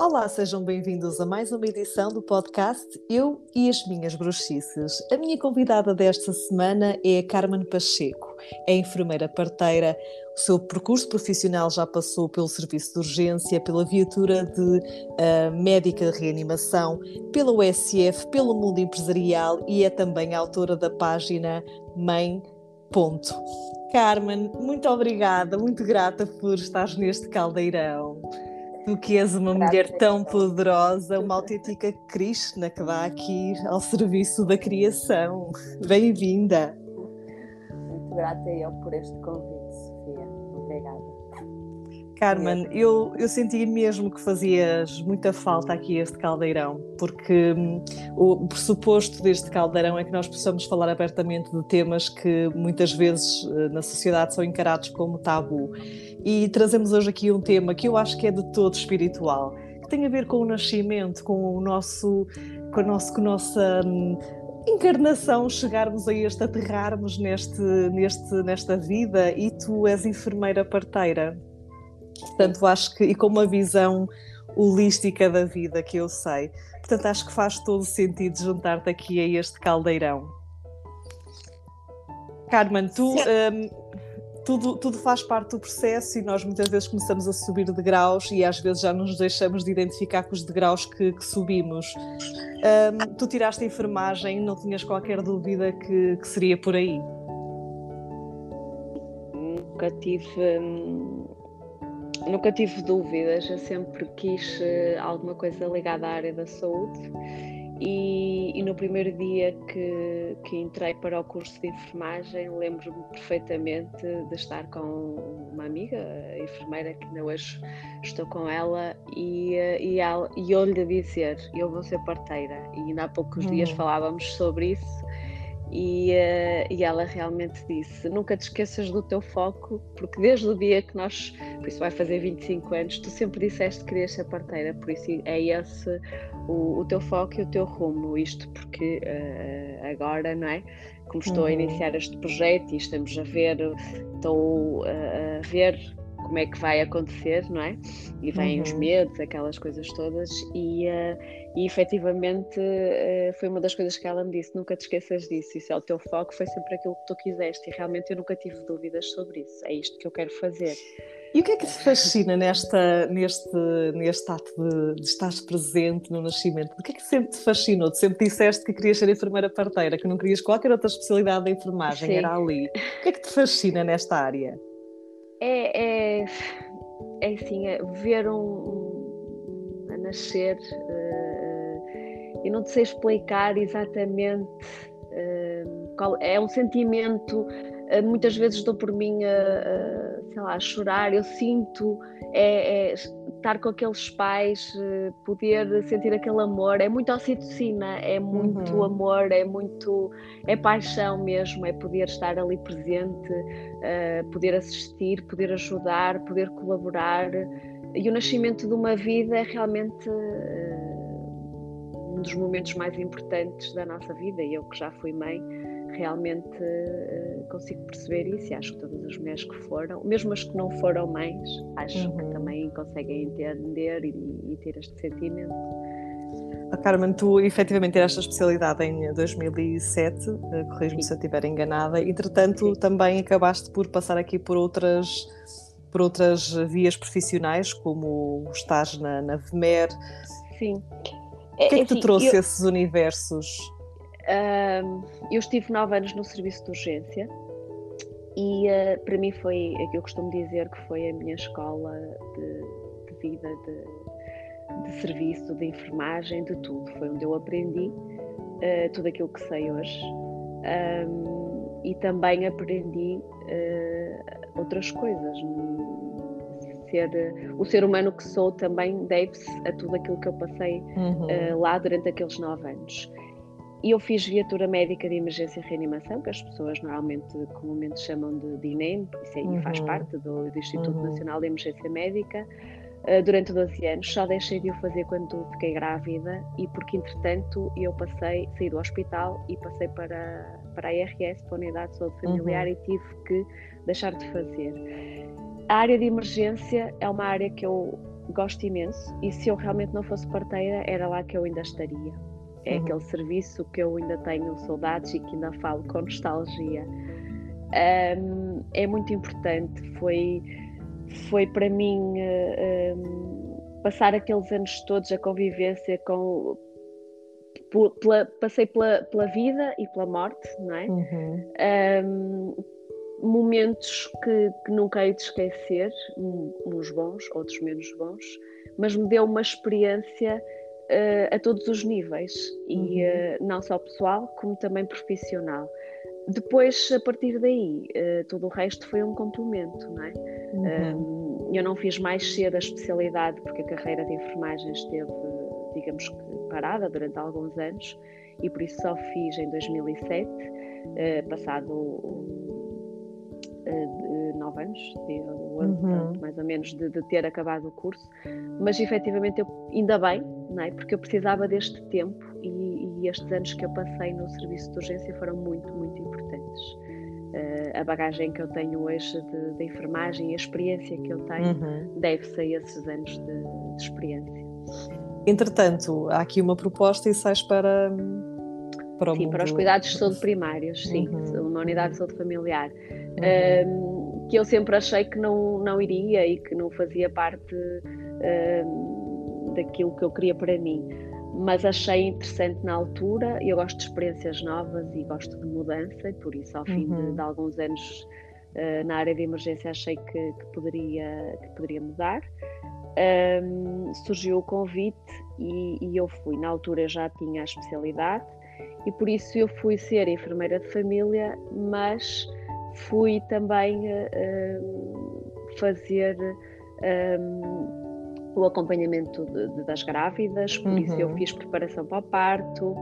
Olá, sejam bem-vindos a mais uma edição do podcast Eu e as Minhas Bruxices. A minha convidada desta semana é a Carmen Pacheco. É enfermeira parteira. O seu percurso profissional já passou pelo serviço de urgência, pela viatura de uh, médica de reanimação, pela USF, pelo mundo empresarial e é também autora da página Mãe. Ponto. Carmen, muito obrigada, muito grata por estar neste caldeirão. Tu que és uma mulher tão poderosa, uma autêntica Krishna que dá aqui ao serviço da criação. Bem-vinda. Muito grata eu por este convite, Sofia. Obrigada. Carmen, eu, eu senti mesmo que fazias muita falta aqui este caldeirão, porque hum, o pressuposto deste caldeirão é que nós possamos falar abertamente de temas que muitas vezes eh, na sociedade são encarados como tabu e trazemos hoje aqui um tema que eu acho que é de todo espiritual, que tem a ver com o nascimento, com o nosso, com a, nosso, com a nossa hum, encarnação, chegarmos a este, aterrarmos neste, neste, nesta vida e tu és enfermeira parteira. Portanto, acho que, e com uma visão holística da vida que eu sei. Portanto, acho que faz todo sentido juntar-te aqui a este caldeirão. Carmen, tu, um, tudo, tudo faz parte do processo e nós muitas vezes começamos a subir de graus e às vezes já nos deixamos de identificar com os degraus que, que subimos. Um, tu tiraste a enfermagem, não tinhas qualquer dúvida que, que seria por aí? Nunca tive, hum, nunca tive dúvidas, eu sempre quis eh, alguma coisa ligada à área da saúde e, e, no primeiro dia que, que entrei para o curso de enfermagem, lembro-me perfeitamente de estar com uma amiga, a enfermeira, que ainda hoje estou com ela, e, e, ela, e eu lhe dizer: Eu vou ser parteira. E ainda há poucos uhum. dias falávamos sobre isso. E, uh, e, ela realmente disse: Nunca te esqueças do teu foco, porque desde o dia que nós, por isso vai fazer 25 anos, tu sempre disseste que querias ser parteira, por isso é esse o, o teu foco e o teu rumo. Isto porque uh, agora, não é? Como estou uhum. a iniciar este projeto e estamos a ver, estou uh, a ver como é que vai acontecer, não é? E vêm uhum. os medos, aquelas coisas todas, e, uh, e efetivamente uh, foi uma das coisas que ela me disse: nunca te esqueças disso, isso é o teu foco, foi sempre aquilo que tu quiseste, e realmente eu nunca tive dúvidas sobre isso, é isto que eu quero fazer. E o que é que te fascina nesta, neste, neste ato de, de estar presente no nascimento? O que é que sempre te fascinou? Tu sempre disseste que querias ser enfermeira parteira, que não querias qualquer outra especialidade da enfermagem, Sim. era ali. O que é que te fascina nesta área? É, é, é assim, é ver um, um a nascer uh, e não te sei explicar exatamente uh, qual é um sentimento uh, muitas vezes dou por mim a, sei lá, a chorar, eu sinto é, é, estar com aqueles pais, poder sentir aquele amor, é muito oxitocina, é muito uhum. amor, é muito é paixão mesmo, é poder estar ali presente, uh, poder assistir, poder ajudar, poder colaborar. E o nascimento de uma vida é realmente uh, um dos momentos mais importantes da nossa vida. E eu que já fui mãe, realmente uh, consigo perceber isso e acho que todas as mulheres que foram, mesmo as que não foram mães, acho uhum. que também conseguem entender e, e ter este sentimento. A Carmen, tu efetivamente tiraste a especialidade em 2007, eh, corrijo-me se eu estiver enganada, entretanto Sim. também acabaste por passar aqui por outras, por outras vias profissionais, como estás na, na VMER. Sim. O que é, que te trouxe eu, esses universos? Uh, eu estive nove anos no serviço de urgência e uh, para mim foi, que eu costumo dizer que foi a minha escola de, de vida, de, de serviço, de enfermagem, de tudo. Foi onde eu aprendi uh, tudo aquilo que sei hoje. Um, e também aprendi uh, outras coisas. Ser, o ser humano que sou também deve-se a tudo aquilo que eu passei uhum. uh, lá durante aqueles nove anos. E eu fiz viatura médica de emergência e reanimação, que as pessoas normalmente comumente chamam de, de INEM, isso aí uhum. faz parte do, do Instituto uhum. Nacional de Emergência Médica. Eh, durante 12 anos, só deixei de o fazer quando fiquei grávida e porque entretanto eu passei, saí do hospital e passei para, para a IRS, para a Unidade de Saúde Familiar uhum. e tive que deixar de fazer. A área de emergência é uma área que eu gosto imenso e se eu realmente não fosse parteira, era lá que eu ainda estaria. É uhum. aquele serviço que eu ainda tenho saudades e que ainda falo com nostalgia. Um, é muito importante, foi, foi para mim um, passar aqueles anos todos a convivência com. Pela, passei pela, pela vida e pela morte, não é? Uhum. Um, momentos que, que nunca hei de esquecer, uns bons, outros menos bons, mas me deu uma experiência uh, a todos os níveis, e uh, não só pessoal, como também profissional. Depois, a partir daí, uh, todo o resto foi um complemento, não é? Uhum. Um, eu não fiz mais cedo a especialidade, porque a carreira de enfermagem esteve, digamos que, parada durante alguns anos, e por isso só fiz em 2007, passado de nove anos, de, uhum. mais ou menos, de, de, ter acabado o curso, mas efetivamente eu, ainda bem, não é? porque eu precisava deste tempo e, e estes anos que eu passei no serviço de urgência foram muito, muito importantes. Uh, a bagagem que eu tenho hoje de, de, enfermagem e a experiência que eu tenho uhum. deve-se a esses anos de, de experiência. Entretanto, há aqui uma proposta e sais para, para sim, mundo... para os cuidados de saúde primários, sim, uhum. uma unidade de saúde familiar um, que eu sempre achei que não, não iria e que não fazia parte um, daquilo que eu queria para mim. Mas achei interessante na altura, eu gosto de experiências novas e gosto de mudança, e por isso, ao fim uhum. de, de, alguns anos uh, na área de emergência, achei que, que poderia, que poderia mudar. Um, surgiu o convite e, e, eu fui. Na altura já tinha a especialidade e por isso eu fui ser enfermeira de família, mas fui também uh, fazer um, o acompanhamento de, de, das grávidas, por uhum. isso eu uhum. fiz preparação para o parto,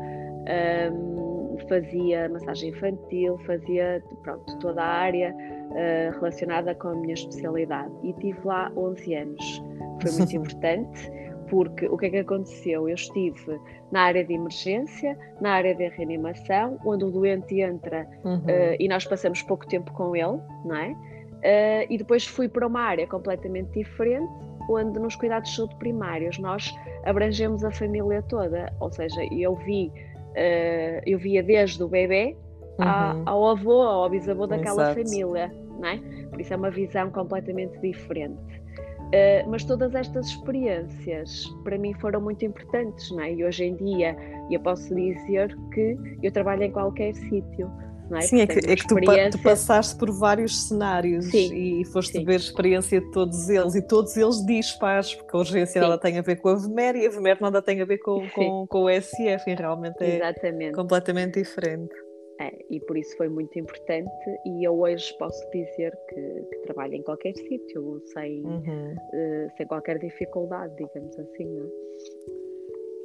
um, fazia massagem infantil, fazia pronto, toda a área uh, relacionada com a minha especialidade e tive lá 11 anos. Foi muito importante porque o que é que aconteceu? Eu estive na área de emergência, na área de reanimação, onde o doente entra uhum. uh, e nós passamos pouco tempo com ele, não é? Uh, e depois fui para uma área completamente diferente, onde nos cuidados de saúde primários nós abrangemos a família toda, ou seja, eu vi, uh, eu via desde o bebê uhum. ao avô, ao bisavô daquela Exato. família, não é? Por isso é uma visão completamente diferente. Uh, mas todas estas experiências para mim foram muito importantes, não é? E hoje em dia eu posso dizer que eu trabalho em qualquer sítio. É? Sim, é que, é que tu, tu, passaste por vários cenários sim, e foste sim. ver a experiência de todos eles e todos eles dispares, porque a urgência nada tem a ver com a VMER e a VMER nada tem a ver com, com, com o SF e realmente é Exatamente. completamente diferente. É, e por isso foi muito importante e eu hoje posso dizer que, que trabalho em qualquer sítio sem, uhum. uh, sem qualquer dificuldade, digamos assim, não é?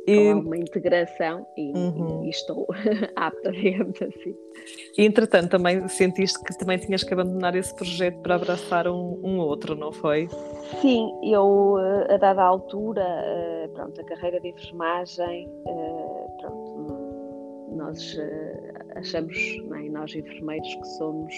E... uma integração e, uhum. e estou apta, digamos assim. E entretanto também sentiste que também tinhas que abandonar esse projeto para abraçar um, um outro, não foi? Sim, eu eh, a dada altura, eh, pronto, a carreira de enfermagem, pronto, nós achamos, é? nós enfermeiros, que somos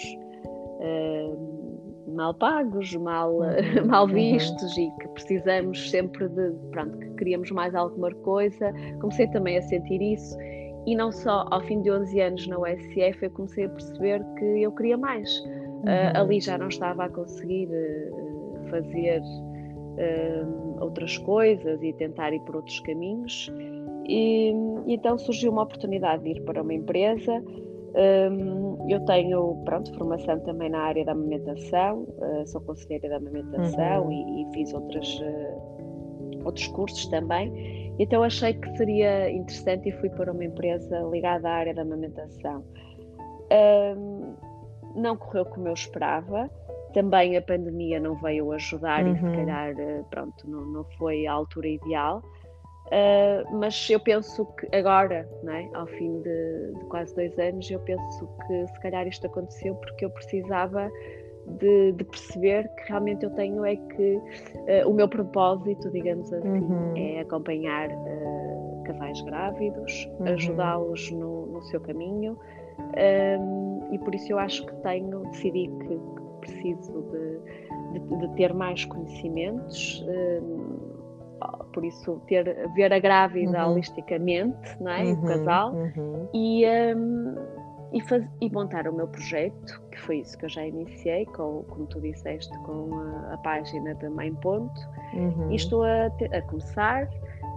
uh, mal pagos, mal, uhum. mal uhum. vistos uhum. e que precisamos sempre de, pronto, que queríamos mais alguma coisa. Comecei também a sentir isso e não só ao fim de 11 anos na USF eu comecei a perceber que eu queria mais. Ah, uhum. Uh, ali já não estava a conseguir uh, fazer uh, outras coisas e tentar ir por outros caminhos e, então surgiu uma oportunidade de ir para uma empresa. Um, eu tenho, pronto, formação também na área da amamentação, uh, sou conselheira da amamentação uhum. e, e, fiz outras, uh, outros cursos também. Então achei que seria interessante e fui para uma empresa ligada à área da amamentação. Um, não correu como eu esperava, também a pandemia não veio ajudar uhum. e se uhum. calhar, eh, pronto, não, não foi a altura ideal. Uh, mas eu penso que agora, é? ao fim de, de, quase dois anos, eu penso que se calhar isto aconteceu porque eu precisava de, de perceber que realmente eu tenho é que uh, o meu propósito, digamos assim, uhum. é acompanhar uh, casais grávidos, uhum. ajudá-los no, no, seu caminho um, e por isso eu acho que tenho, decidi que, que preciso de, de, ter mais conhecimentos. Um, por isso ter, ver a grávida uhum. holisticamente, não é? Uhum, o casal, uhum. e, um, e, faz, e, montar o meu projeto, que foi isso que eu já iniciei, com, como tu disseste, com a, a página da Mãe Ponto, uhum. e estou a, a começar.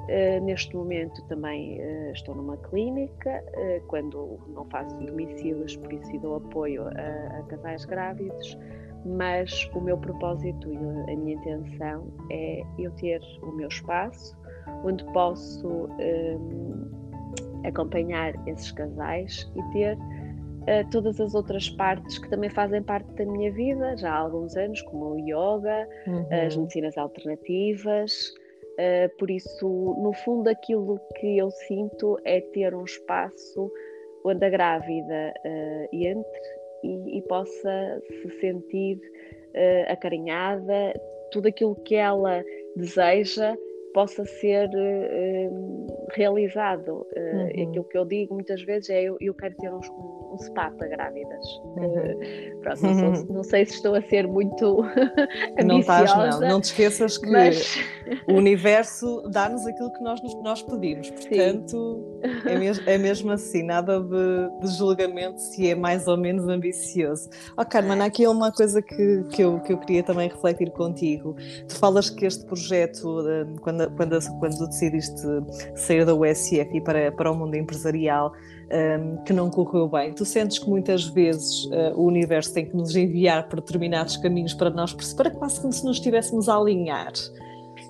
Uh, neste momento também uh, estou numa clínica, uh, quando não faço domicílios, por isso dou apoio a, a casais grávidos, mas o meu propósito e a minha intenção é eu ter o meu espaço onde posso um, acompanhar esses casais e ter uh, todas as outras partes que também fazem parte da minha vida já há alguns anos, como o yoga, uhum. as medicinas alternativas. Uh, por isso, no fundo, aquilo que eu sinto é ter um espaço onde a grávida uh, entre e, e possa se sentir uh, acarinhada, tudo aquilo que ela deseja possa ser uh, realizado. Uh, uhum. Aquilo que eu digo muitas vezes é eu, eu quero ter um, um spa para grávidas. Uhum. pronto, não, sou, uhum. não, sei se estou a ser muito. Não estás, não. Não te esqueças que mas... o universo dá-nos aquilo que nós, nós pedimos. Portanto, é mesmo, é mesmo, assim, nada de, de, julgamento se é mais ou menos ambicioso. Oh, Carmen, aqui uma coisa que, que, eu, que eu queria também refletir contigo. Tu falas que este projeto, quando quando, quando decidiste sair da USF e para, para o mundo empresarial, um, que não correu bem, tu sentes que muitas vezes uh, o universo tem que nos enviar por determinados caminhos para nós, para quase como se nos estivéssemos a alinhar.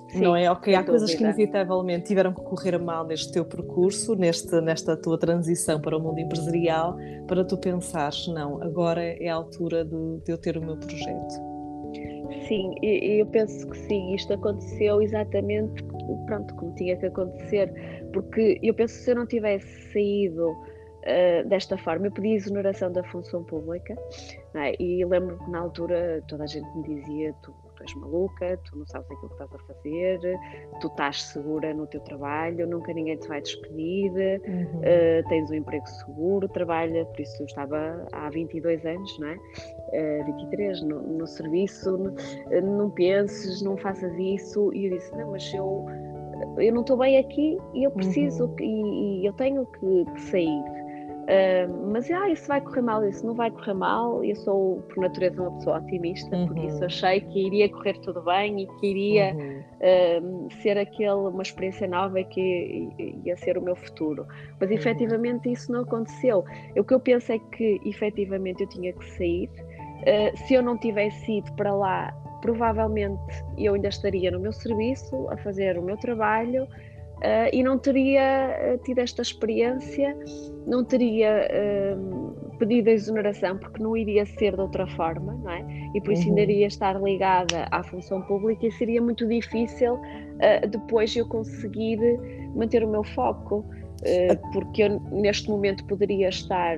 Sim, não é? Ok, há coisas que inevitavelmente tiveram que correr mal neste teu percurso, neste, nesta tua transição para o mundo empresarial, para tu pensares, não, agora é a altura de, de eu ter o meu projeto. Sim, eu penso que sim, isto aconteceu exatamente pronto, como tinha que acontecer, porque eu penso que se eu não tivesse saído uh, desta forma, eu pedi exoneração da função pública é? e lembro que na altura toda a gente me dizia: tu, tu és maluca, tu não sabes aquilo que estás a fazer, tu estás segura no teu trabalho, nunca ninguém te vai despedir, uhum. uh, tens um emprego seguro, trabalha, por isso eu estava há 22 anos, não é? Uh, 23 no, no serviço, não, não penses, não faças isso. E eu disse: não, mas eu eu não estou bem aqui e eu preciso uhum. e, e, eu tenho que, que sair. Uh, mas ah, isso vai correr mal, isso não vai correr mal. Eu sou, por natureza, uma pessoa otimista, uhum. por isso achei que iria correr tudo bem e que iria uhum. uh, ser aquele, uma experiência nova e que ia ser o meu futuro. Mas uhum. efetivamente isso não aconteceu. O que eu penso é que efetivamente eu tinha que sair. Uh, se eu não tivesse ido para lá provavelmente eu ainda estaria no meu serviço, a fazer o meu trabalho uh, e não teria uh, tido esta experiência, não teria uh, pedido a exoneração, porque não iria ser de outra forma, não é? E por isso uhum. ainda iria estar ligada à função pública e seria muito difícil depois eu conseguir manter o meu foco. porque eu neste momento poderia estar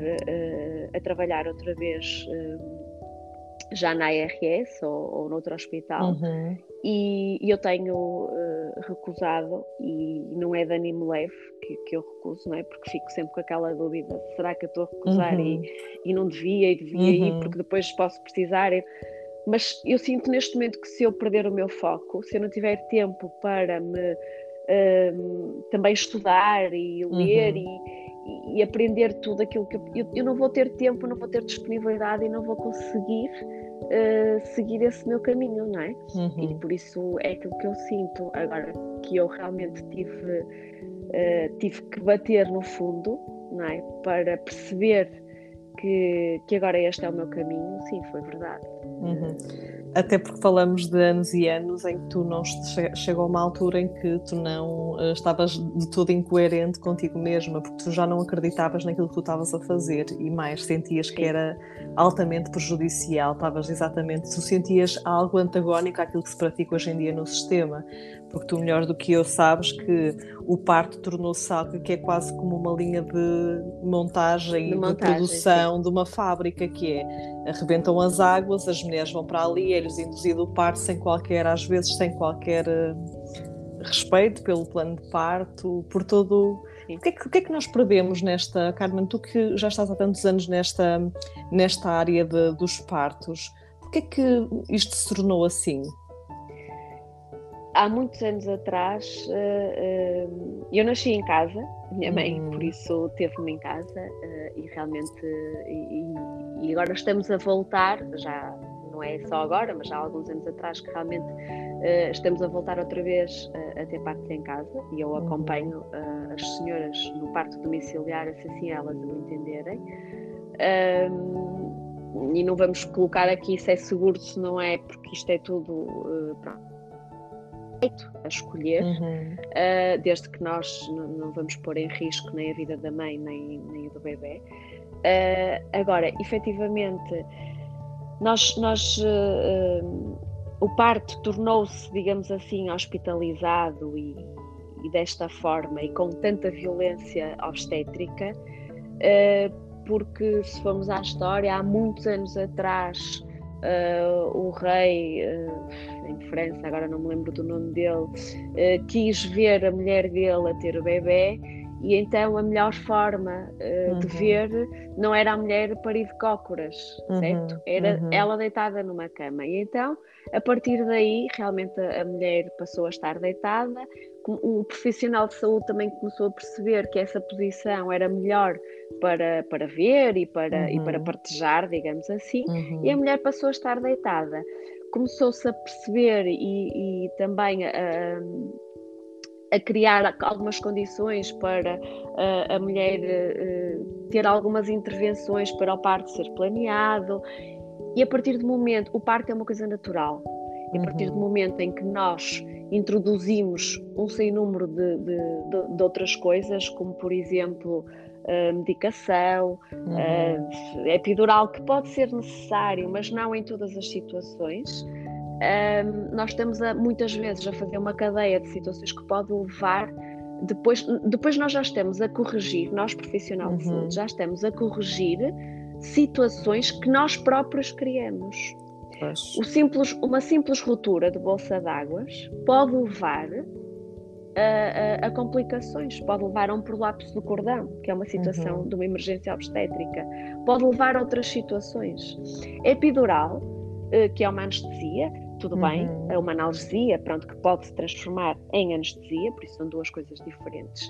a trabalhar outra vez já na ARS ou, ou noutro hospital uhum. e, e, eu tenho uh, recusado e não é de ânimo leve que, que, eu recuso, não é? Porque fico sempre com aquela dúvida, será que eu estou a recusar uhum. e, e não devia e devia uhum. ir porque depois posso precisar mas eu sinto neste momento que se eu perder o meu foco, se eu não tiver tempo para me uh, também estudar e ler uhum. e e aprender tudo aquilo que eu, eu, não vou ter tempo, não vou ter disponibilidade e não vou conseguir uh, seguir esse meu caminho, não é? Uhum. E por isso é aquilo que eu sinto agora que eu realmente tive uh, tive que bater no fundo, não é? Para perceber que, que agora este é o meu caminho, sim, foi verdade. Uhum. Até porque falamos de anos e anos em que tu não chegou a uma altura em que tu não uh, estavas de todo incoerente contigo mesma, porque tu já não acreditavas naquilo que tu estavas a fazer e mais sentias que era altamente prejudicial, estavas exatamente, tu sentias algo antagónico àquilo que se pratica hoje em dia no sistema porque tu melhor do que eu sabes que o parto tornou-se algo que é quase como uma linha de montagem, de, montagem, de produção sim. de uma fábrica que é arrebentam as águas, as mulheres vão para ali, é-lhes induzido o parto sem qualquer, às vezes sem qualquer uh, respeito pelo plano de parto, por todo o que, é que, o que, é que, nós perdemos nesta, Carmen, tu que já estás há tantos anos nesta, nesta área de, dos partos, porquê é que isto se tornou assim? Há muitos anos atrás, uh, uh, eu nasci em casa, minha mãe, uhum. por isso teve-me em casa uh, e realmente. E, e, agora estamos a voltar, já não é só agora, mas já há alguns anos atrás, que realmente estamos a voltar outra vez a ter partos em casa e eu uhum. acompanho as senhoras no parto domiciliário, se assim elas o entenderem. e não vamos colocar aqui se é seguro, se não é, porque isto é tudo. Pronto a escolher, uhum. uh, desde que nós não, vamos pôr em risco nem a vida da mãe nem, nem a do bebê. Uh, agora, efetivamente, nós, nós uh, o parto tornou-se, digamos assim, hospitalizado e, e, desta forma e com tanta violência obstétrica, porque se formos à história, há muitos anos atrás, o rei em França, agora não me lembro do nome dele, uh, quis ver a mulher dele a ter o bebê e então a melhor forma uh, uhum. de ver não era a mulher parir de cócoras, uhum. certo? Era uhum. ela deitada numa cama. E então, a partir daí, realmente a, a mulher passou a estar deitada. O profissional de saúde também começou a perceber que essa posição era melhor para, para ver e para, e para uhum. partejar, digamos assim, e a uhum. mulher passou a estar deitada começou-se a perceber e, e também a, a, criar algumas condições para a, a mulher uh, ter algumas intervenções para o parto ser planeado. E a partir do momento, o parto é uma coisa natural. E a partir do uhum. momento em que nós introduzimos um sem número de, de, de, de outras coisas, como por exemplo uh, medicação, uhum. uh, epidural, que pode ser necessário, mas não em todas as situações. Nós estamos a, muitas vezes a fazer uma cadeia de situações que pode levar depois, depois nós já estamos a corrigir, nós profissionais de saúde, uhum. já estamos a corrigir situações que nós próprios criamos. O simples, uma simples ruptura de bolsa d'água pode levar a, a, a, complicações, pode levar a um prolapso do cordão, que é uma situação uhum. de uma emergência obstétrica, pode levar a outras situações. Epidural, eh, que é uma anestesia, tudo uhum. bem, é uma analgesia, pronto, que pode se transformar em anestesia, por isso são duas coisas diferentes.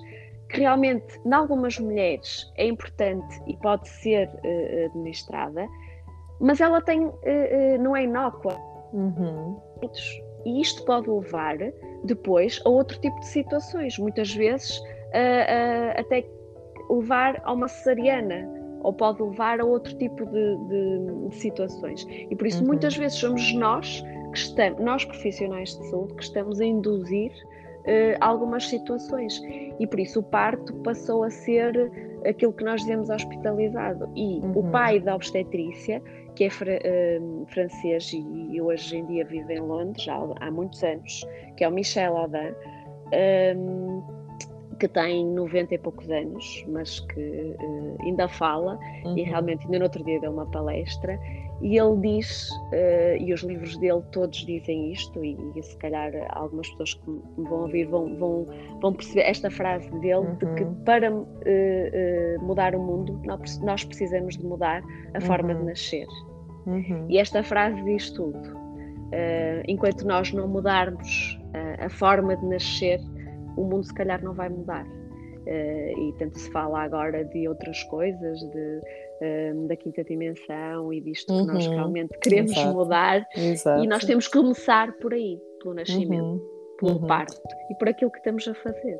Que realmente, em algumas mulheres, é importante e pode ser uh, administrada, mas ela tem, uh, uh, não é inócua. Uhum. E isto pode levar depois a outro tipo de situações, muitas vezes uh, uh, até levar a uma cesariana ou pode levar a outro tipo de, de, de situações. E por isso, uhum. muitas vezes, somos nós que estamos, nós profissionais de saúde, que estamos a induzir uh, algumas situações. E por isso, o parto passou a ser aquilo que nós dizemos hospitalizado. E uhum. o pai da obstetrícia que é uh, francês e, e, hoje em dia vive em Londres já há muitos anos, que é o Michel Audin, um, que tem 90 e poucos anos, mas que uh, ainda fala uhum. e realmente ainda no outro dia deu uma palestra e ele diz, uh, e os livros dele todos dizem isto, e, e, se calhar algumas pessoas que me vão ouvir vão, vão, vão perceber esta frase dele, uhum. de que uhum. para uh, uh, mudar o mundo nós, precisamos de mudar a uhum. forma de uhum. nascer. Uhum. E esta frase diz tudo. enquanto nós não mudarmos a forma de nascer, o mundo se calhar não vai mudar. e tanto se fala agora de outras coisas, de um, da quinta dimensão e disto uhum. que nós uhum. realmente queremos Exato. mudar. Exato. E nós temos que começar por aí, pelo nascimento, uhum. pelo uhum. parto e por aquilo que estamos a fazer.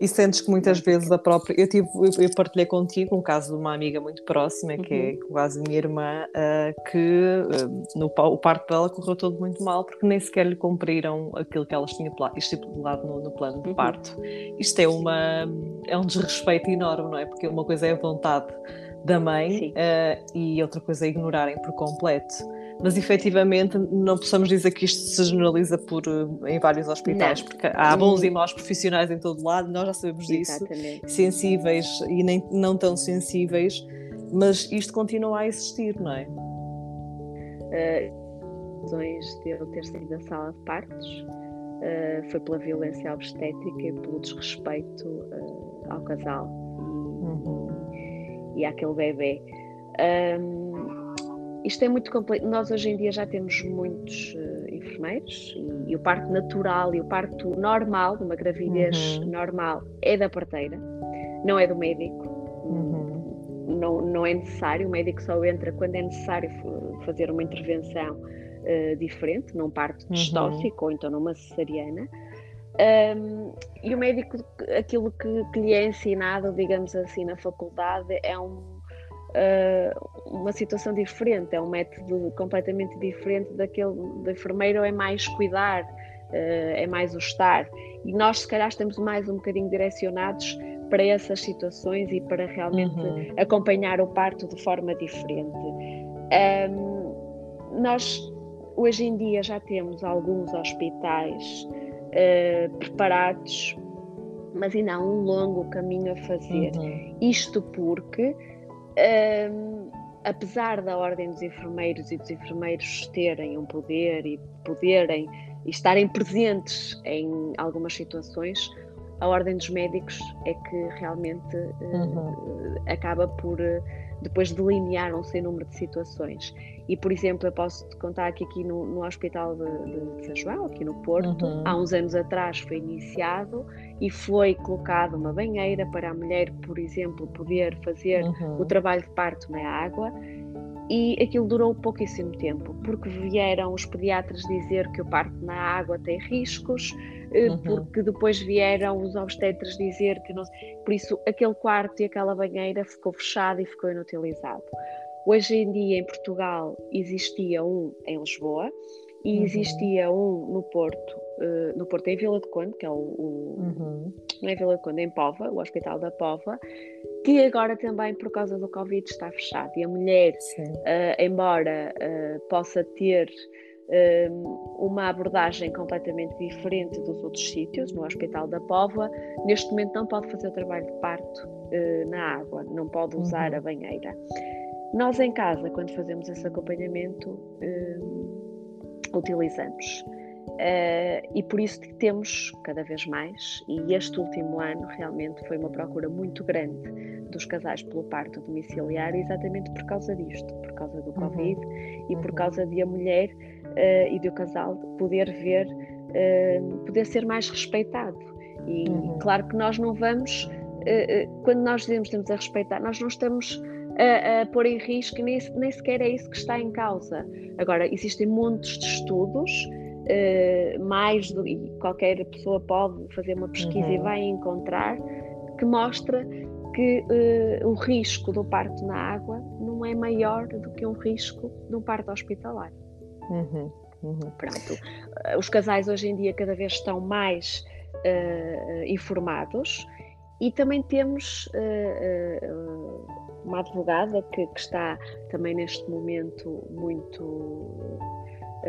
E sentes que muitas vezes a própria. Eu, tive, eu partilhei contigo um caso de uma amiga muito próxima, que é uhum. quase minha irmã, uh, que uh, no, o parto dela correu todo muito mal porque nem sequer lhe cumpriram aquilo que elas tinham estipulado no, no plano de uhum. parto. Isto é, uma, é um desrespeito enorme, não é? Porque uma coisa é a vontade da mãe uh, e outra coisa é ignorarem por completo mas efetivamente não possamos dizer que isto se generaliza por, eh, em vários hospitais, não. porque há bons e maus profissionais em todo lado, nós já sabemos disso, Exatamente. sensíveis e nem, não tão sensíveis, mas isto continua a existir, não é? Uh, razões de eu ter saído da sala de partos uh, foi pela violência obstétrica e pelo desrespeito uh, ao casal e, uhum. e àquele bebê. Um, isto é muito complexo. Nós hoje em dia já temos muitos uh, enfermeiros e, e, o parto natural e o parto normal, de uma gravidez uhum. normal, é da parteira, não é do médico. Uhum. Não, não é necessário, o médico só entra quando é necessário fazer uma intervenção uh, diferente, num parto distóxico uhum. ou então numa cesariana. Um, e o médico, aquilo que, que, lhe é ensinado, digamos assim, na faculdade, é um, uh, uma situação diferente, é um método completamente diferente daquele do enfermeiro, é mais cuidar, uh, é mais o estar. E nós, se calhar, estamos mais um bocadinho direcionados para essas situações e para realmente uhum. acompanhar o parto de forma diferente. Um, nós, hoje em dia, já temos alguns hospitais uh, preparados, mas ainda há um longo caminho a fazer. Uhum. Isto porque, uh, apesar da Ordem dos Enfermeiros e dos enfermeiros terem um poder e poderem e estarem presentes em algumas situações, a Ordem dos Médicos é que realmente uh, uhum. acaba por depois delinear um sem número de situações. E, por exemplo, eu posso te contar que aqui no, no Hospital de, de, São João, aqui no Porto, uhum. há uns anos atrás foi iniciado e foi colocada uma banheira para a mulher, por exemplo, poder fazer uhum. o trabalho de parto na água. E aquilo durou pouquíssimo tempo, porque vieram os pediatras dizer que o parto na água tem riscos, eh, uhum. porque depois vieram os obstetras dizer que não. Por isso, aquele quarto e aquela banheira ficou fechado e ficou inutilizado. Hoje em dia, em Portugal, existia um em Lisboa e uhum. existia um no Porto, uh, no Porto em Vila de Conde, que é o, o uhum. não é Vila de Conde, é em Pova, o Hospital da Pova, que agora também por causa do Covid está fechado. E a mulher, uh, embora uh, possa ter uma abordagem completamente diferente dos outros sítios, no Hospital da Pova, neste momento não pode fazer o trabalho de parto na água, não pode usar uhum. a banheira. Nós em casa, quando fazemos esse acompanhamento, utilizamos. Uh, e por isso temos cada vez mais, e este último ano realmente foi uma procura muito grande dos casais pelo parto domiciliário, exatamente por causa disto, por causa do uhum. Covid uhum. e por uhum. causa de a mulher uh, e do casal poder ver, uh, poder ser mais respeitado. E uhum. claro que nós não vamos, quando nós dizemos que estamos a respeitar, nós não estamos a, a pôr em risco, nem, nem sequer é isso que está em causa. Agora, existem montes de estudos, uh, mais do, e qualquer pessoa pode fazer uma pesquisa uhum. e vai encontrar, que mostra que uh, o risco do parto na água não é maior do que um risco de um parto hospitalar. Uhum. Uhum. Pronto. Os casais hoje em dia cada vez estão mais uh, informados e também temos uh, uma advogada que, que, está também neste momento muito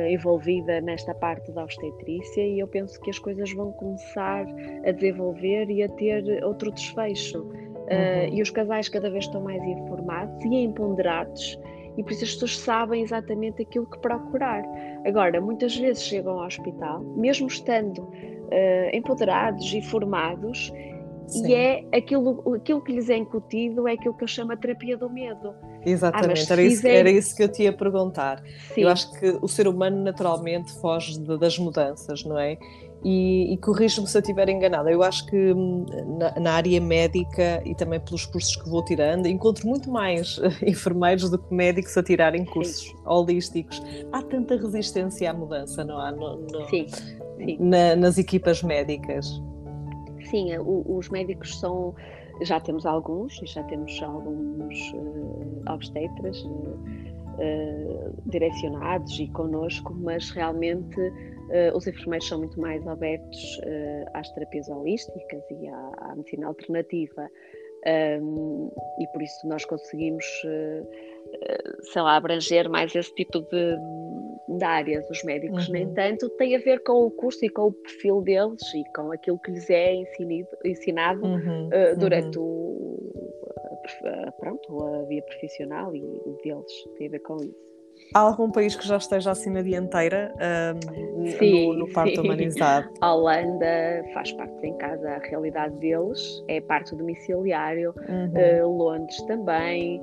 envolvida nesta parte da obstetrícia e eu penso que as coisas vão começar a desenvolver e a ter outro desfecho. Uh, E os casais cada vez estão mais informados e empoderados e por isso as pessoas sabem exatamente aquilo que procurar. Agora, muitas vezes chegam ao hospital, mesmo estando uh, empoderados e formados, Sim. e é aquilo, aquilo que lhes é incutido é aquilo que eu chamo a terapia do medo. Exatamente, ah, era, isso, era isso que eu te ia perguntar. Sim. Eu acho que o ser humano naturalmente foge de, das mudanças, não é? E, e corrijo-me se eu estiver enganada. Eu acho que hum, na, na, área médica e também pelos cursos que vou tirando, encontro muito mais enfermeiros do que médicos a tirarem cursos Sim. holísticos. Há tanta resistência à mudança, não há? No, no, Sim. Sim. Na, nas equipas médicas sim, é, os médicos são, já temos alguns, já temos alguns uh, obstetras uh, uh, direcionados e connosco, mas realmente os enfermeiros são muito mais abertos às terapias holísticas e à, à medicina alternativa. Um, e por isso nós conseguimos, sei lá, abranger mais esse tipo de, da área dos médicos, uhum. no entanto, tem a ver com o curso e com o perfil deles e com aquilo que lhes é ensinado, ensinado uhum. uh, durante uhum. o, a, pronto, a via profissional e deles, tem a ver com isso. Há algum país que já esteja assim na dianteira um, sim, no, no parto sim. humanizado? A Holanda faz parte em casa, a realidade deles é parto domiciliário, uhum. uh, Londres também,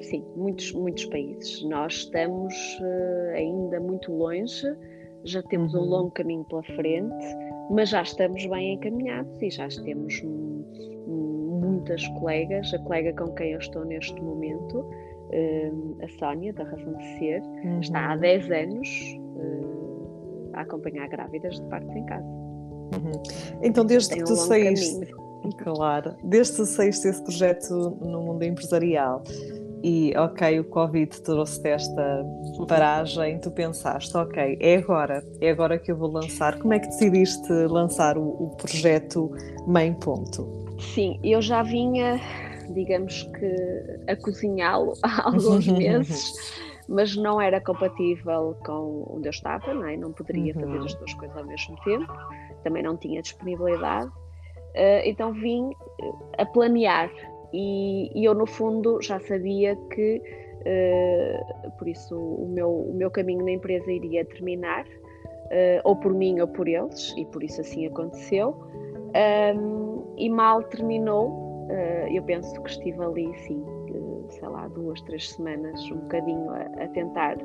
sim, muitos, muitos países. Nós estamos uh, ainda muito longe, já temos uhum. um longo caminho pela frente, mas já estamos bem encaminhados e já temos muitas colegas, a colega com quem eu estou neste momento, uh, a Sónia, da Razão de Ser, uhum. está há 10 anos uh, a acompanhar grávidas de partos em casa. Uhum. Então, desde Tem que tu um saíste. Claro, desde que saíste esse projeto no mundo empresarial e, ok, o Covid trouxe esta paragem, tu pensaste, ok, é agora, é agora que eu vou lançar. Como é que decidiste lançar o, o projeto Mãe Ponto? Sim, eu já vinha, digamos que, a cozinhá-lo há alguns meses, mas não era compatível com onde eu estava, não, é? não poderia uhum. fazer as duas coisas ao mesmo tempo, também não tinha disponibilidade, uh, então vim eh, a planear e, e, eu, no fundo, já sabia que, uh, por isso, o meu, o meu caminho na empresa iria terminar, uh, ou por mim ou por eles, e por isso assim aconteceu. Um, e mal terminou, eu penso que estive ali, sim, sei lá, duas, três semanas, um bocadinho a, a tentar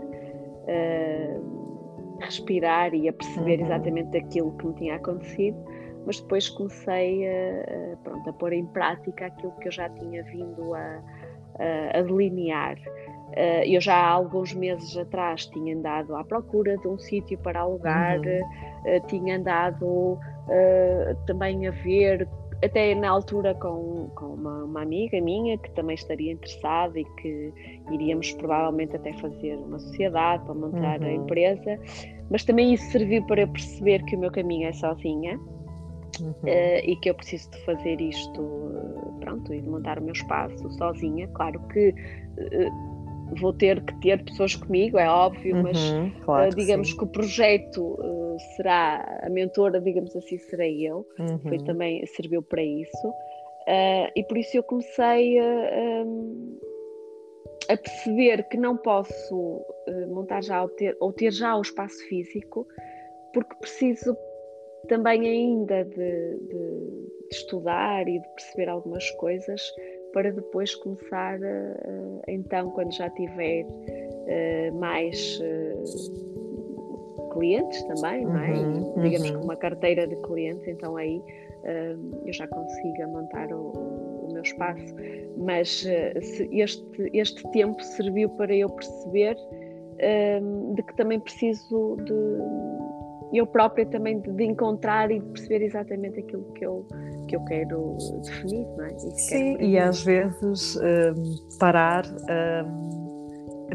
respirar e a perceber uhum. exatamente aquilo que me tinha acontecido, mas depois comecei a, pronto, a pôr em prática aquilo que eu já tinha vindo a, a delinear. Uh, eu já há alguns meses atrás tinha andado à procura de um sítio para alugar, uhum. uh, tinha andado uh, também a ver, até na altura com, com uma, uma, amiga minha que também estaria interessada e que iríamos provavelmente até fazer uma sociedade para montar uhum. a empresa, mas também isso serviu para eu perceber que o meu caminho é sozinha. Uhum. e que eu preciso de fazer isto, pronto, e de montar o meu espaço sozinha. Claro que vou ter que ter pessoas comigo, é óbvio, uhum, mas claro uh, digamos que, que, o projeto será a mentora, digamos assim, serei eu. Uhum. Foi também serviu para isso. E por isso eu comecei a, a perceber que não posso montar já ou ter, ou ter já o espaço físico, porque preciso também ainda de, de, de estudar e de perceber algumas coisas para depois começar, uh, então, quando já tiver uh, mais uh, clientes também, uhum, não é? Uhum. Digamos que uhum. uma carteira de clientes, então aí eu já consiga montar o, o meu espaço. Mas este, este tempo serviu para eu perceber de que também preciso de eu própria também de, de encontrar e de perceber exatamente aquilo que eu que eu quero definir, não é? E Sim, e às vezes um, parar um,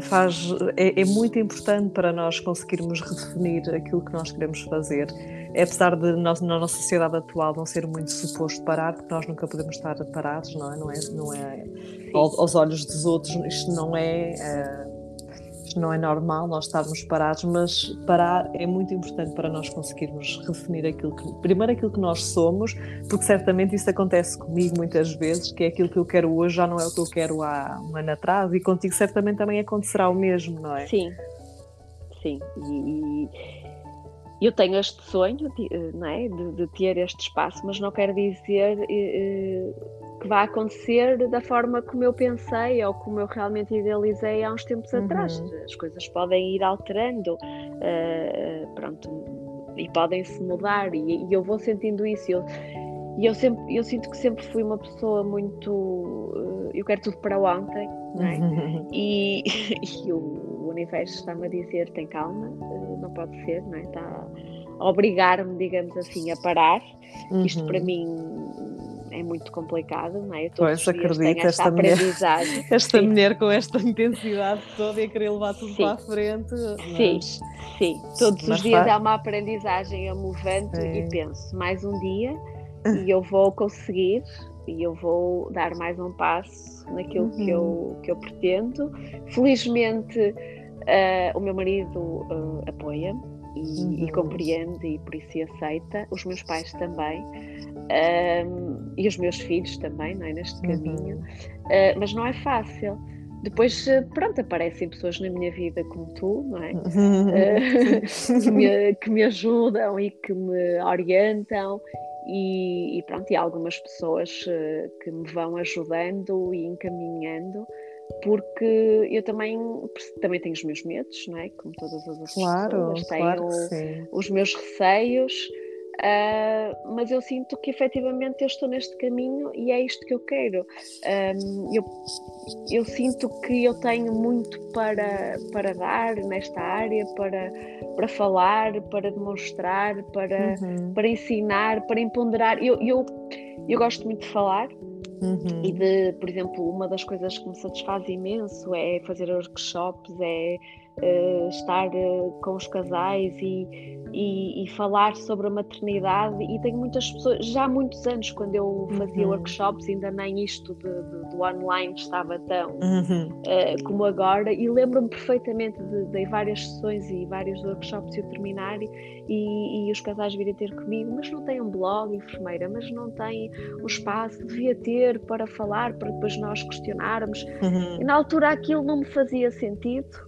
faz, é, é, muito importante para nós conseguirmos redefinir aquilo que nós queremos fazer. É, apesar de nós, na nossa sociedade atual não ser muito suposto parar, porque nós nunca podemos estar parados, não é? Não é, não é aos olhos dos outros, isto não é. Uh, não é normal nós estarmos parados, mas parar é muito importante para nós conseguirmos redefinir aquilo que, primeiro aquilo que nós somos, porque certamente isso acontece comigo muitas vezes, que é aquilo que eu quero hoje já não é o que eu quero há um ano atrás, e contigo certamente também acontecerá o mesmo, não é? Sim, sim. E eu tenho este sonho de, não é? de, de ter este espaço, mas não quer dizer. Eh, que vai acontecer da forma como eu pensei ou como eu realmente idealizei há uns tempos uhum. atrás. As coisas podem ir alterando, uh, pronto, e podem se mudar, e, e, eu vou sentindo isso. Eu, e eu, sempre, eu sinto que sempre fui uma pessoa muito. Uh, eu quero tudo para ontem, não é? Uhum. E, e o universo está-me a dizer: tem calma, uh, não pode ser, não é? Está a obrigar-me, digamos assim, a parar. Uhum. Isto para mim é muito complicado, não é? Eu pois, acredito, esta, esta mulher, esta mulher com esta intensidade toda e a querer levar tudo sim. para a frente. Sim, sim. Todos os dias é uma aprendizagem. Eu me levanto é. e penso, mais um dia e eu vou conseguir e eu vou dar mais um passo naquilo uhum. que, eu, uhum. que eu pretendo. Felizmente, uh, o meu marido uh, apoia-me e, uhum. e, compreende e por isso aceita. Os meus pais também um, e os meus filhos também, não é? Neste uhum. caminho, uh, mas não é fácil. Depois, pronto, aparecem pessoas na minha vida como tu, não é? Uh, que, me, que, me, ajudam e que me orientam, e, e pronto, e algumas pessoas uh, que me vão ajudando e encaminhando. Porque eu também, também tenho os meus medos, não é? Como todas as outras claro, pessoas, tenho claro os meus receios, uh, mas eu sinto que efetivamente eu estou neste caminho e é isto que eu quero. Um, eu, eu sinto que eu tenho muito para, para dar nesta área, para, para falar, para demonstrar, para, uhum. para ensinar, para empoderar. Eu, eu, eu gosto muito de falar, Uhum. E de, por exemplo, uma das coisas que me satisfaz imenso é fazer workshops, é uh, estar uh, com os casais e, e, e, falar sobre a maternidade. E tenho muitas pessoas, já há muitos anos, quando eu fazia uhum. workshops, ainda nem isto de, de, do online estava tão uhum. uh, como agora. E lembro-me perfeitamente de, de, várias sessões e vários workshops eu terminar e, e, os casais virem ter comigo, mas não tem um blog, enfermeira, mas não tem um espaço, devia ter para falar, para depois nós questionarmos. Uhum. E na altura aquilo não me fazia sentido.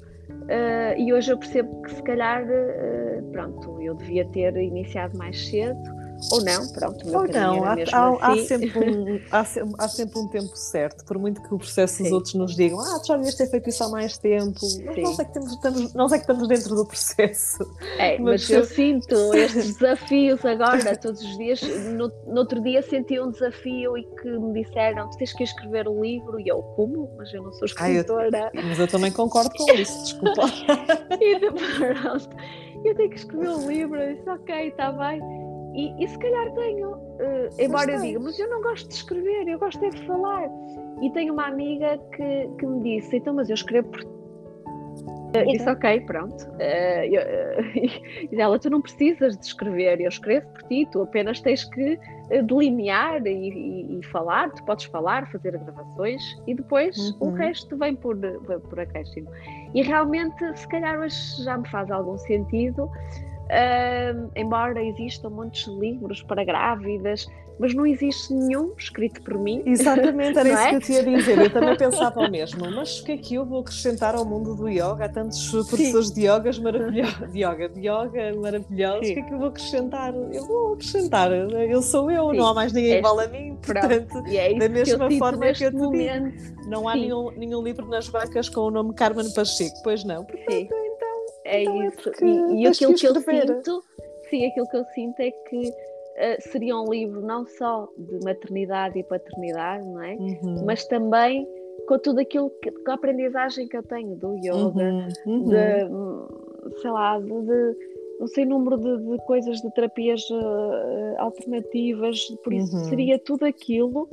Uh, e hoje eu percebo que se calhar, uh, pronto, eu devia ter iniciado mais cedo, ou não, pronto, meu ou não, há, há, assim. há, sempre um, há, há, sempre um tempo certo, por muito que o processo dos outros nos digam, ah, tu já devias ter feito isso há mais tempo, mas nós é, que temos, estamos, nós é que estamos dentro do processo. É, mas, mas eu... eu... sinto estes desafios agora, todos os dias. No, no, outro dia senti um desafio e que me disseram, tu tens que escrever o um livro, e eu, como? Mas eu não sou escritora. eu, mas eu também concordo com isso, desculpa. e pronto, eu tenho que escrever um livro, eu disse, ok, está bem e, e se calhar tenho, uh, embora eu diga, mas eu não gosto de escrever, eu gosto é de falar. E tenho uma amiga que, que me disse, então, mas eu escrevo por uh, disse, ok, pronto. Uh, eu, uh, e ela, tu não precisas de escrever, eu escrevo por ti, tu apenas tens que delinear e, e, e, falar, tu podes falar, fazer gravações e depois uhum. o resto vem por, por acréscimo. E realmente, se calhar hoje já me faz algum sentido Uh, embora existam muitos livros para grávidas, mas não existe nenhum escrito por mim. Exatamente, era isso é? que eu tinha a dizer. Eu também pensava o mesmo, mas o que é que eu vou acrescentar ao mundo do yoga? Há tantos professores de yogas maravilhosos, de yoga, de yoga maravilhosos, Sim. o que é que eu vou acrescentar? Eu vou acrescentar, eu sou eu, Sim. não há mais ninguém é, igual a mim, portanto, é da mesma forma que eu te momento. digo, não há nenhum, nenhum livro nas bancas com o nome Carmen Pacheco, pois não. Portanto, é então é isso. É e, e aquilo que eu sinto, sim, aquilo que eu sinto é que uh, seria um livro não só de maternidade e paternidade, não é? Uhum. Mas também com tudo aquilo que, com a aprendizagem que eu tenho do yoga, uhum. Uhum. de sei lá, de, de não sei número de, de, coisas de terapias uh, alternativas, por isso uhum. seria tudo aquilo.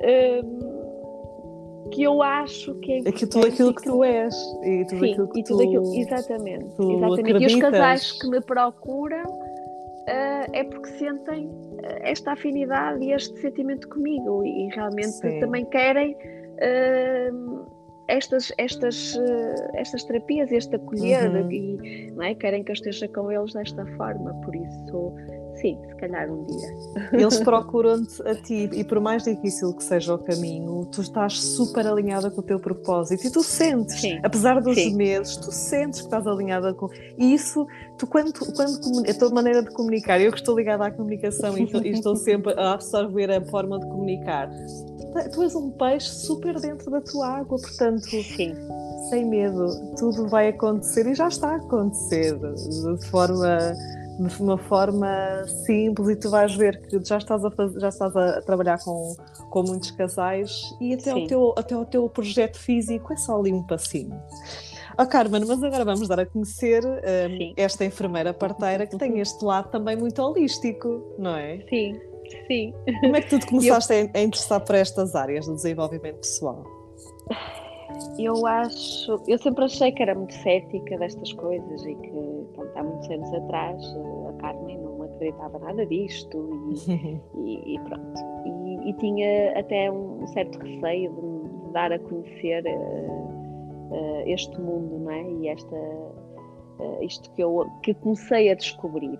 Uh, que eu acho que é importante. É que tudo aquilo que tu és e tudo Sim, aquilo que e tudo tu, aquilo, exatamente, exatamente. E os casais que me procuram uh, é porque sentem eh, esta afinidade e este sentimento comigo e, realmente Sim. também querem uh, estas, estas, estas terapias, este acolher uhum. e não é? querem que eu esteja com eles desta forma, por isso Sim, se calhar um dia. Eles procuram-te a ti e por mais difícil que seja o caminho, tu estás super alinhada com o teu propósito e tu sentes, Sim. apesar dos Sim. medos, tu sentes que estás alinhada com. E isso, tu quando, quando a tua maneira de comunicar, eu que estou ligada à comunicação e estou, e estou sempre a absorver a forma de comunicar, tu és um peixe super dentro da tua água, portanto. Sim sem medo, tudo vai acontecer e já está a acontecer de forma de uma forma simples e tu vais ver que já estás a, fazer, já estás a trabalhar com, com muitos casais e até o, teu, até o teu projeto físico é só ali um passinho. Oh, Carmen, mas agora vamos dar a conhecer um, esta enfermeira parteira que tem este lado também muito holístico, não é? Sim, sim. Como é que tu te começaste Eu... a interessar por estas áreas do desenvolvimento pessoal? Eu acho, eu sempre achei que era muito cética destas coisas e que há muitos anos atrás a Carmen não acreditava nada disto e, e, e pronto. E, e, tinha até um certo receio de, de dar a conhecer uh, uh, este mundo, não é? E esta, uh, isto que eu que comecei a descobrir.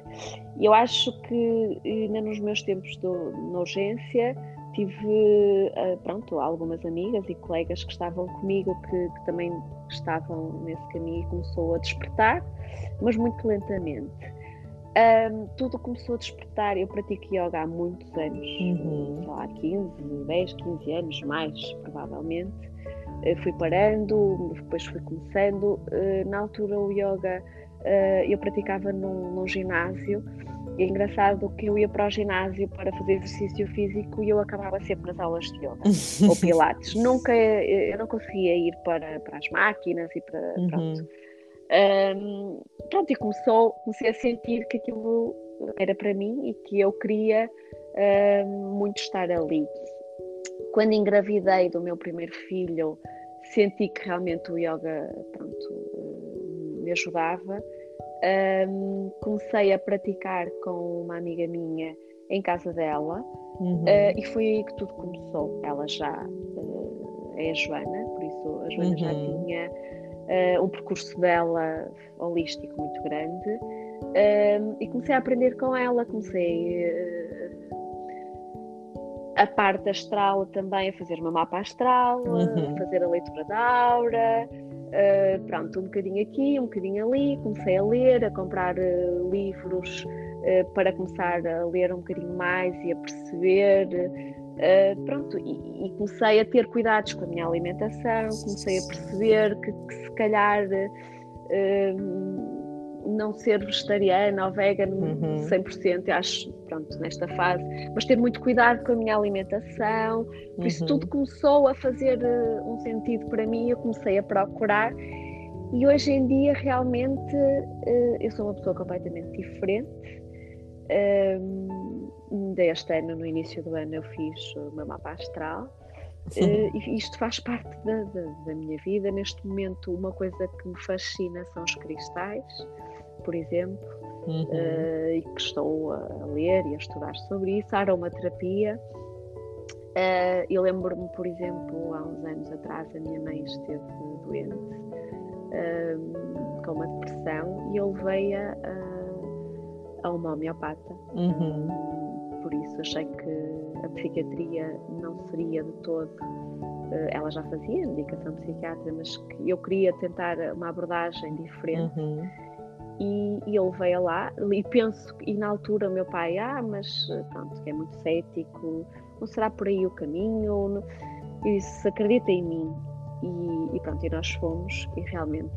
E eu acho que ainda nos meus tempos de, de urgência tive uh, pronto, algumas amigas e colegas que estavam comigo que, que, também estavam nesse caminho e começou a despertar, mas muito lentamente. Um, tudo começou a despertar. Eu pratico yoga há muitos anos, uhum. sei lá, 15, 10, 15 anos, mais provavelmente. fui parando, depois fui começando. na altura o yoga eu praticava num, num ginásio e é engraçado que eu ia para o ginásio para fazer exercício físico e eu acabava sempre nas aulas de yoga ou pilates. Nunca, eu não conseguia ir para, para as máquinas e para, uhum. pronto. Um, pronto, e começou, comecei a sentir que aquilo era para mim e que eu queria um, muito estar ali. Quando engravidei do meu primeiro filho, senti que realmente o yoga pronto, me ajudava um, comecei a praticar com uma amiga minha em casa dela uhum. uh, e foi aí que tudo começou. Ela já uh, é a Joana, por isso a Joana uhum. já tinha uh, um percurso dela holístico muito grande e comecei a aprender com ela, comecei a parte astral também a fazer uma mapa astral, uhum. a fazer a leitura da aura. Uh, pronto, um bocadinho aqui, um bocadinho ali, comecei a ler, a comprar uh, livros uh, para começar a ler um bocadinho mais e a perceber. pronto, e, e, comecei a ter cuidados com a minha alimentação, comecei a perceber que, que se calhar não ser vegetariana ou vegana uhum. 100%, acho, pronto, nesta fase, mas ter muito cuidado com a minha alimentação, por uhum. isso tudo começou a fazer uh, um sentido para mim, eu comecei a procurar e hoje em dia realmente uh, eu sou uma pessoa completamente diferente. Um, deste ano, no início do ano, eu fiz o meu mapa astral. Uh, e isto faz parte da, da, da, minha vida. Neste momento, uma coisa que me fascina são os cristais por exemplo, uhum. uh, e que estou a ler e a estudar sobre isso, a aromaterapia. Uh, eu lembro-me, por exemplo, há uns anos atrás, a minha mãe esteve doente uh, com uma depressão e eu levei-a a, a uma homeopata. Uhum. Por isso achei que a psiquiatria não seria de todo ela já fazia medicação psiquiátrica, mas que eu queria tentar uma abordagem diferente uhum e, e ele veio lá e penso e na altura o meu pai ah mas pronto é muito cético não será por aí o caminho e disse acredita em mim e, e, pronto e nós fomos e realmente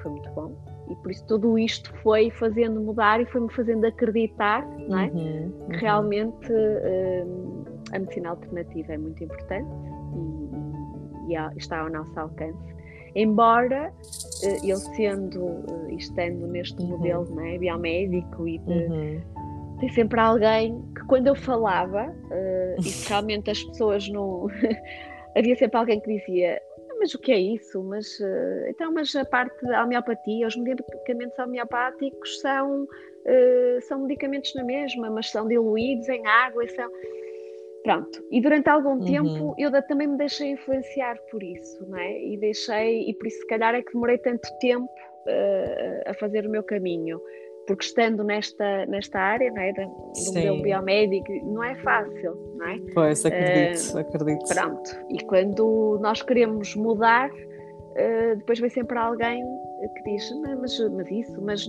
foi muito bom e por isso tudo isto foi fazendo mudar e foi-me fazendo acreditar não é? Uhum, uhum. que realmente uh, a medicina alternativa é muito importante e, e está ao nosso alcance embora eu sendo uh, estando neste uhum. modelo né, biomédico e de, uhum. tem sempre alguém que quando eu falava uh, e realmente as pessoas não havia sempre alguém que dizia ah, mas o que é isso? Mas, uh, então, mas a parte da homeopatia, os medicamentos homeopáticos são, uh, são medicamentos na mesma, mas são diluídos em água e são... Pronto, e durante algum uhum. tempo eu também me deixei influenciar por isso, não é? E deixei, e por isso se calhar é que demorei tanto tempo uh, a fazer o meu caminho, porque estando nesta, nesta área, não é? Do meu biomédico, não é fácil, não é? Pois, acredito, uh, acredito. Pronto, e quando nós queremos mudar, uh, depois vem sempre alguém que diz, mas, mas isso, mas,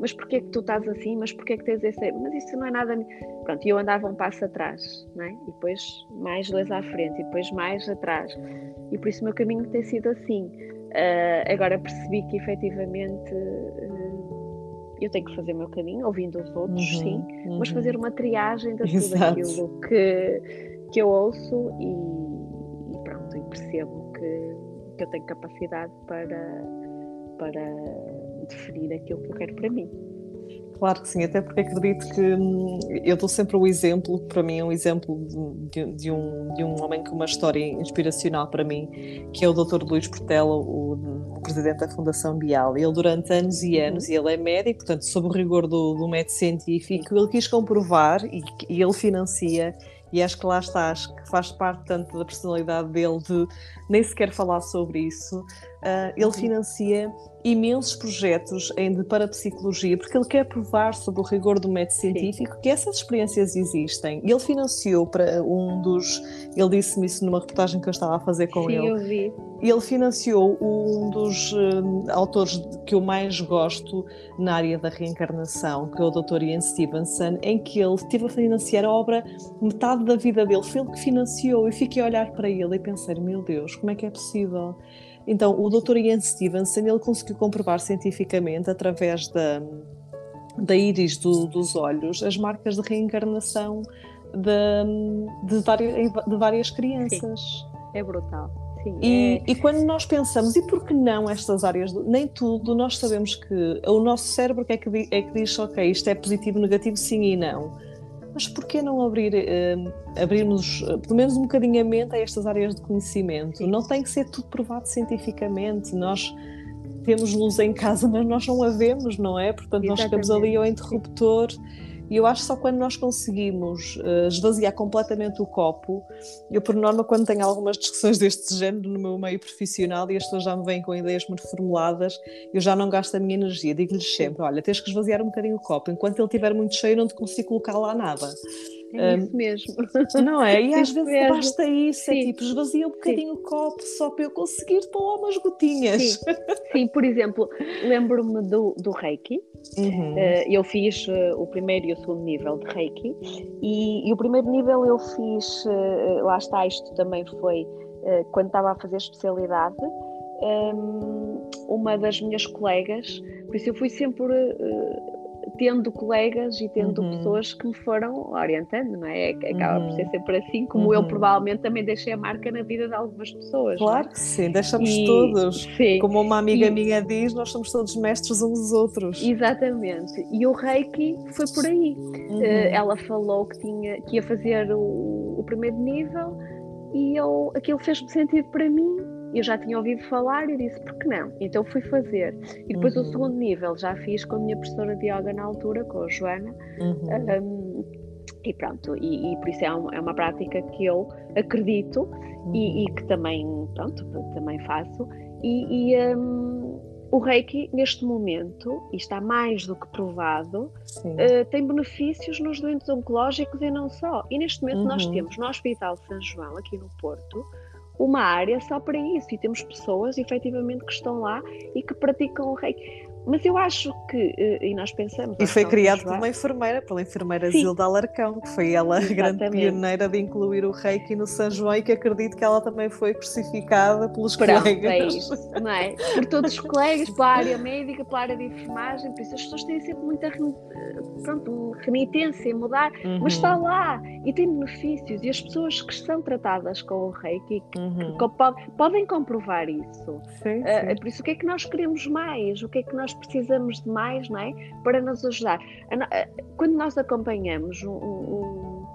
mas porquê é que tu estás assim, mas porquê é que tens esse... Mas isso não é nada... Pronto, e eu andava um passo atrás, não é? E depois mais dois à frente, e depois mais atrás. E por isso o meu caminho tem sido assim. Uh, agora percebi que efetivamente uh, eu tenho que fazer o meu caminho, ouvindo os outros, uhum, sim, uhum. mas fazer uma triagem de tudo aquilo que, que eu ouço e, e pronto, e percebo que, que eu tenho capacidade para para definir aquilo que eu quero para mim. Claro que sim, até porque acredito que hum, eu dou sempre o exemplo, para mim é um exemplo de, de, um, de um homem com uma história inspiracional para mim, que é o Dr. Luís Portela, o, o, presidente da Fundação Bial. Ele durante anos e anos, uhum. e ele é médico, portanto, sob o rigor do, do método científico, ele quis comprovar e, e ele financia e acho que lá está, acho que faz parte tanto da personalidade dele de nem sequer falar sobre isso, Uh, ele financia imensos projetos em, de parapsicologia, porque ele quer provar sobre o rigor do método científico Sim. que essas experiências existem. Ele financiou para um dos. Ele disse-me isso numa reportagem que eu estava a fazer com Sim, ele. Eu vi. Ele financiou um dos uh, autores que eu mais gosto na área da reencarnação, que é o Dr. Ian Stevenson, em que ele teve a financiar a obra metade da vida dele. Foi ele que financiou. E fiquei a olhar para ele e pensei: meu Deus, como é que é possível? Então, o Dr. Ian Stevenson ele conseguiu comprovar cientificamente, através da, da íris do, dos olhos, as marcas de reencarnação de, de, várias, de várias crianças. Sim, é brutal. Sim, e, é... e, quando nós pensamos, e por que não estas áreas? Nem tudo, nós sabemos que o nosso cérebro é que, é que diz, ok, isto é positivo, negativo, sim e não mas por que não abrir, uh, abrirmos uh, pelo menos um bocadinho a mente a estas áreas de conhecimento? Não tem que ser tudo provado cientificamente. Nós temos luz em casa, mas nós não a vemos, não é? Portanto, Exatamente. nós chegamos ali ao interruptor. E eu acho que só quando nós conseguimos uh, esvaziar completamente o copo, eu por norma quando tenho algumas discussões deste género no meu meio profissional e as pessoas já me vêm com ideias muito formuladas, eu já não gasto a minha energia, digo-lhes sempre, olha, tens que esvaziar um bocadinho o copo, enquanto ele estiver muito cheio não te consigo colocar lá nada. É isso mesmo. Não é? E às vezes mesmo. basta isso, é Sim. é tipo, esvazia um bocadinho Sim. o copo só para eu conseguir pôr umas gotinhas. Sim, Sim por exemplo, lembro-me do, do Reiki. Uhum. Uh, eu fiz uh, o primeiro e o segundo nível de Reiki e, e o primeiro nível eu fiz, uh, lá está, isto também foi quando estava a fazer especialidade. Ehm, uma das minhas colegas, por isso eu fui sempre tendo colegas e tendo uhum. pessoas que me foram orientando, não é? Acaba uhum. por ser uhum. sempre assim, como uhum. eu provavelmente também deixei a marca na vida de algumas pessoas. É? Claro é? que sim, deixamos e, todos. Sim. Como uma amiga e, minha diz, nós somos todos mestres uns dos outros. Exatamente. E o Reiki foi por aí. Uh, ela falou que, tinha, que ia fazer o, o primeiro nível e eu, aquilo fez sentido para mim eu já tinha ouvido falar e disse, por que não? Então fui fazer. E depois uhum. o segundo nível já fiz com a minha professora de yoga na altura, com a Joana. Uhum. Um, e pronto, e, e por isso é, um, é, uma prática que eu acredito uhum. e, e, que também, pronto, também faço. E, e um, o Reiki, neste momento, e está mais do que provado, uh, tem benefícios nos doentes oncológicos e não só. E neste momento nós uhum. temos no Hospital São João, aqui no Porto, uma área só para isso e temos pessoas efetivamente que estão lá e que praticam o reiki. Mas eu acho que, eh, e nós pensamos. E foi criado por uma enfermeira, pela enfermeira Sim. Zilda Alarcão, que foi ela a grande pioneira de incluir o reiki no São João e que acredito que ela também foi crucificada pelos Pronto, colegas. É isso, não é? Por todos os colegas, pela área médica, pela área de enfermagem, por isso as pessoas têm sempre muita pronto, renitência em mudar, uhum. mas está lá e tem benefícios. E as pessoas que estão tratadas com o reiki que, uhum. que, que podem comprovar isso. Sim, sim. Uh, por isso, o que é que nós queremos mais? O que é que nós precisamos de mais, não é? Para nos ajudar. Quando nós acompanhamos um, um,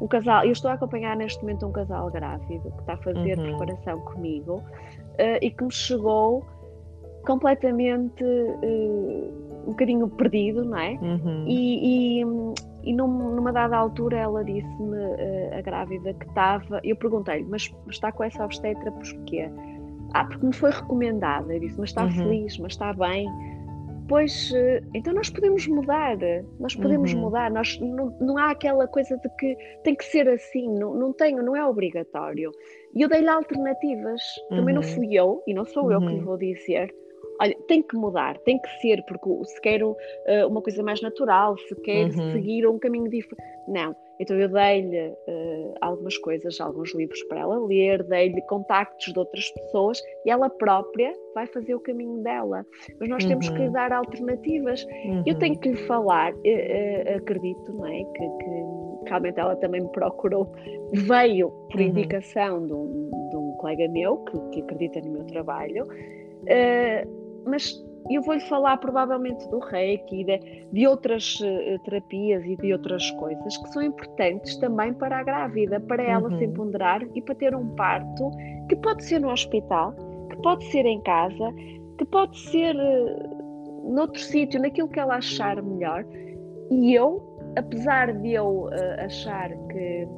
um casal, eu estou a acompanhar neste momento um casal grávido que está a fazer uhum. preparação comigo uh, e que me chegou completamente uh, um bocadinho perdido, não é? Uhum. E, e, e num, numa dada altura ela disse-me, uh, a grávida, que estava. Eu perguntei-lhe, mas está com essa obstetra porquê? Ah, porque me foi recomendada. Eu disse, mas está uhum. feliz, mas está bem. Pois, eh, então nós podemos mudar, nós podemos uhum. mudar, nós, não, não há aquela coisa de que tem que ser assim, não, não tenho, não é obrigatório. E eu dei-lhe alternativas, uhum. também não uhum. fui eu, e não sou uhum. eu que lhe uhum. vou dizer, olha, tem que mudar, tem que ser, porque se quero uh, uma coisa mais natural, se quer uhum. seguir um caminho diferente, não. Então eu dei-lhe uh, algumas coisas, alguns livros para ela ler, dei-lhe contactos de outras pessoas e ela própria vai fazer o caminho dela. Mas nós uhum. temos que lhe uhum. dar alternativas. Uhum. Eu tenho que lhe falar, uh, uh, acredito, não é? Que, que, realmente ela também me procurou, veio por uhum. indicação de um, de um, colega meu que, que, acredita no meu trabalho, mas eu vou-lhe falar provavelmente do reiki, de, de outras uh, terapias e de outras coisas que são importantes também para a grávida, para ela uhum. se empoderar e para ter um parto que pode ser no hospital, que pode ser em casa, que pode ser uh, noutro sítio, naquilo que ela achar melhor. E eu, apesar de eu uh, achar que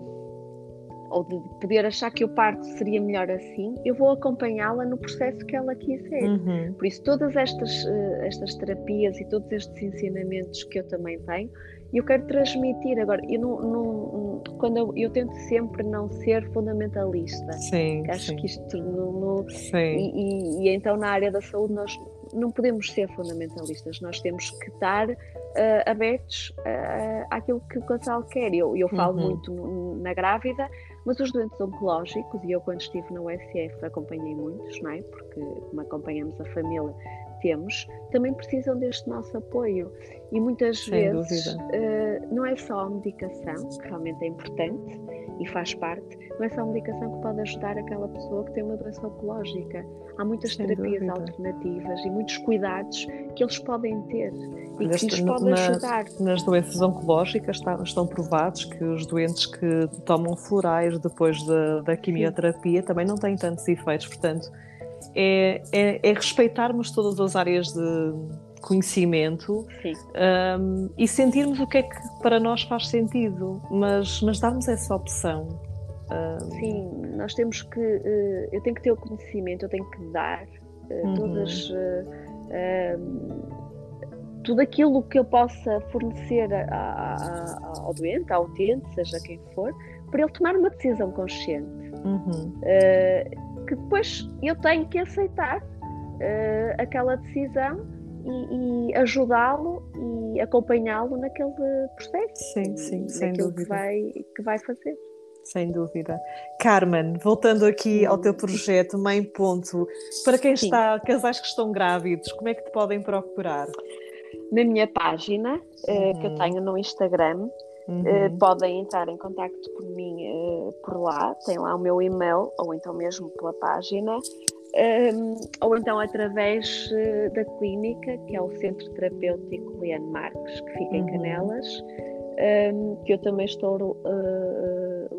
ou de poder achar que o parto seria melhor assim, eu vou acompanhá-la no processo que ela quiser. Uhum. Por isso, todas estas, uh, estas terapias e todos estes ensinamentos que eu também tenho, eu quero transmitir. Agora, eu não, não quando eu, eu, tento sempre não ser fundamentalista. Sim. Acho sim. que isto no, no sim. E, e, e, então na área da saúde nós não podemos ser fundamentalistas, nós temos que estar uh, abertos uh, àquilo que o casal quer. Eu, eu falo uhum. muito na grávida, mas os doentes oncológicos, e eu quando estive na USF acompanhei muitos, não é? Porque como acompanhamos a família, temos, também precisam deste nosso apoio. E muitas Sem vezes uh, não é só a medicação, que realmente é importante e faz parte, não é só a medicação que pode ajudar aquela pessoa que tem uma doença oncológica. Há muitas Sem terapias dúvida. alternativas e muitos cuidados que eles podem ter e que lhes podem ajudar. Nas doenças oncológicas está, estão provados que os doentes que tomam florais depois da, da quimioterapia Sim. também não têm tantos efeitos, portanto é, é, é respeitarmos todas as áreas de conhecimento um, e sentirmos o que é que para nós faz sentido, mas, mas darmos essa opção. Um... Sim, nós temos que. Uh, eu tenho que ter o conhecimento, eu tenho que dar uh, uhum. todas. Uh, tudo aquilo que eu possa fornecer a, a, a, ao doente, ao utente, seja quem for, para ele tomar uma decisão consciente. Uhum que depois eu tenho que aceitar uh, aquela decisão e, e ajudá-lo e acompanhá-lo naquele processo. Sim, sim, sem dúvida. Que vai, que vai fazer. Sem dúvida. Carmen, voltando aqui ao teu projeto Mãe Ponto, para quem Sim. está, casais que estão grávidos, como é que te podem procurar? Na minha página, uhum. que eu uhum. tenho no Instagram, Uhum. Uh, podem entrar em contato por mim uh, por lá, tem lá o meu e-mail, ou então mesmo pela página, um, ehm, ou então através uh, da clínica, que é o Centro Terapêutico Leane Marques, que fica uhum. em Canelas, um, ehm, que eu também estou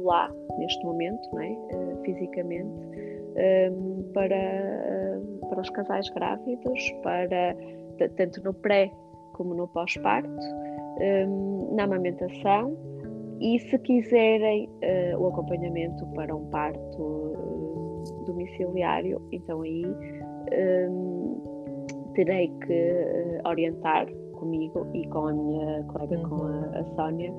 lá neste momento, não é? fisicamente, um, ehm, para, para os casais grávidos, para tanto no pré como no pós-parto um, na amamentação e se quiserem uh, o acompanhamento para um parto uh, domiciliário, então aí um, terei que uh, orientar comigo e com a minha colega, uhum. com a, uhum. a Sónia,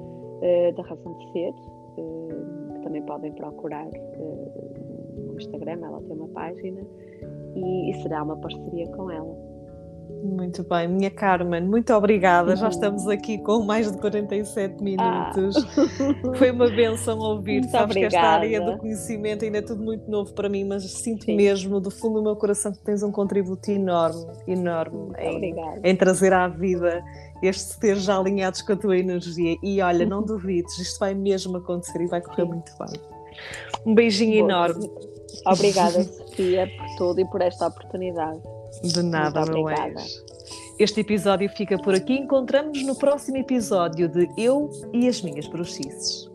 da Razão de Ser, que também podem procurar no Instagram, ela tem uma página e, e será uma parceria com ela. Muito bem, minha Carmen, muito obrigada. Já estamos aqui com mais de 47 minutos. Ah. Foi uma benção ouvir. Sabes obrigada. que esta área do conhecimento ainda é tudo muito novo para mim, mas sinto Sim. mesmo do fundo do meu coração que tens um contributo enorme, enorme em, em, trazer à vida estes teres já alinhados com a tua energia. E olha, não duvides, isto vai mesmo acontecer e vai correr Sim. muito bem. Um beijinho Boa. enorme. Obrigada, Sofia, por tudo e por esta oportunidade. De nada, meu ex. Este episódio fica por aqui. Encontramos-nos no próximo episódio de Eu e as Minhas Bruxices.